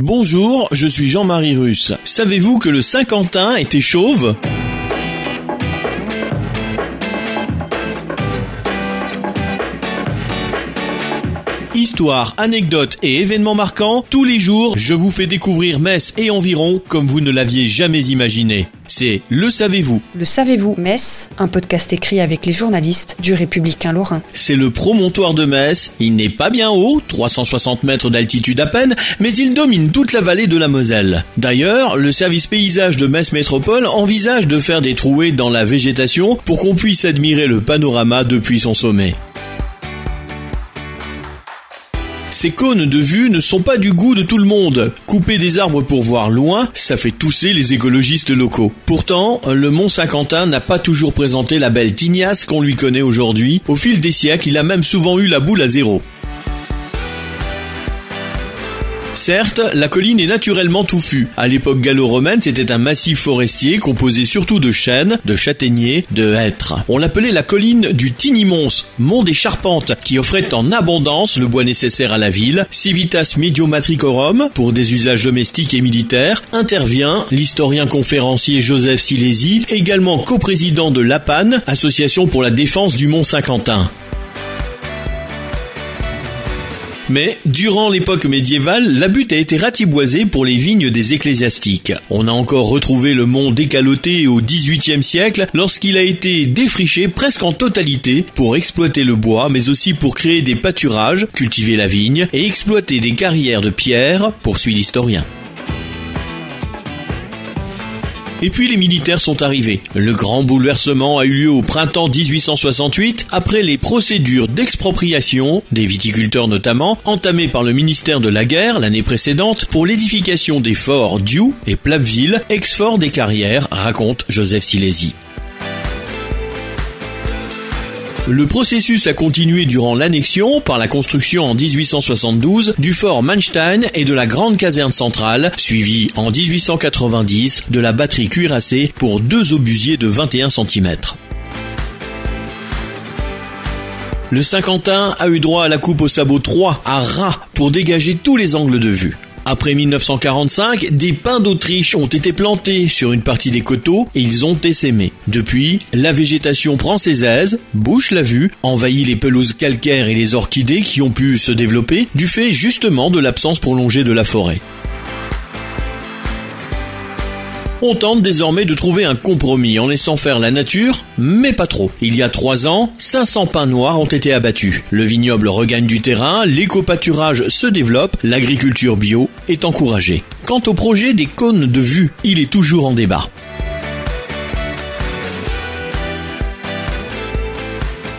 Bonjour, je suis Jean-Marie Russe. Savez-vous que le Saint-Quentin était chauve? Histoire, anecdotes et événements marquants, tous les jours, je vous fais découvrir Metz et environ comme vous ne l'aviez jamais imaginé. C'est Le Savez-vous. Le Savez-vous Metz, un podcast écrit avec les journalistes du Républicain Lorrain. C'est le promontoire de Metz. Il n'est pas bien haut, 360 mètres d'altitude à peine, mais il domine toute la vallée de la Moselle. D'ailleurs, le service paysage de Metz Métropole envisage de faire des trouées dans la végétation pour qu'on puisse admirer le panorama depuis son sommet. Ces cônes de vue ne sont pas du goût de tout le monde. Couper des arbres pour voir loin, ça fait tousser les écologistes locaux. Pourtant, le Mont Saint-Quentin n'a pas toujours présenté la belle tignasse qu'on lui connaît aujourd'hui. Au fil des siècles, il a même souvent eu la boule à zéro. Certes, la colline est naturellement touffue. À l'époque gallo-romaine, c'était un massif forestier composé surtout de chênes, de châtaigniers, de hêtres. On l'appelait la colline du Tinimons, mont des charpentes, qui offrait en abondance le bois nécessaire à la ville. Civitas Mediomatricorum, pour des usages domestiques et militaires, intervient l'historien conférencier Joseph Silési, également coprésident de l'APAN, association pour la défense du Mont Saint-Quentin. Mais, durant l'époque médiévale, la butte a été ratiboisée pour les vignes des ecclésiastiques. On a encore retrouvé le mont décaloté au XVIIIe siècle lorsqu'il a été défriché presque en totalité pour exploiter le bois, mais aussi pour créer des pâturages, cultiver la vigne et exploiter des carrières de pierre, poursuit l'historien. Et puis les militaires sont arrivés. Le grand bouleversement a eu lieu au printemps 1868 après les procédures d'expropriation, des viticulteurs notamment, entamées par le ministère de la Guerre l'année précédente pour l'édification des forts Diou et Plapville, ex-fort des carrières, raconte Joseph Silési. Le processus a continué durant l'annexion par la construction en 1872 du fort Manstein et de la grande caserne centrale, suivi en 1890 de la batterie cuirassée pour deux obusiers de 21 cm. Le Saint-Quentin a eu droit à la coupe au sabot 3 à ras pour dégager tous les angles de vue. Après 1945, des pins d'Autriche ont été plantés sur une partie des coteaux et ils ont essaimé. Depuis, la végétation prend ses aises, bouche la vue, envahit les pelouses calcaires et les orchidées qui ont pu se développer du fait justement de l'absence prolongée de la forêt. On tente désormais de trouver un compromis en laissant faire la nature, mais pas trop. Il y a trois ans, 500 pins noirs ont été abattus. Le vignoble regagne du terrain, l'éco-pâturage se développe, l'agriculture bio est encouragée. Quant au projet des cônes de vue, il est toujours en débat.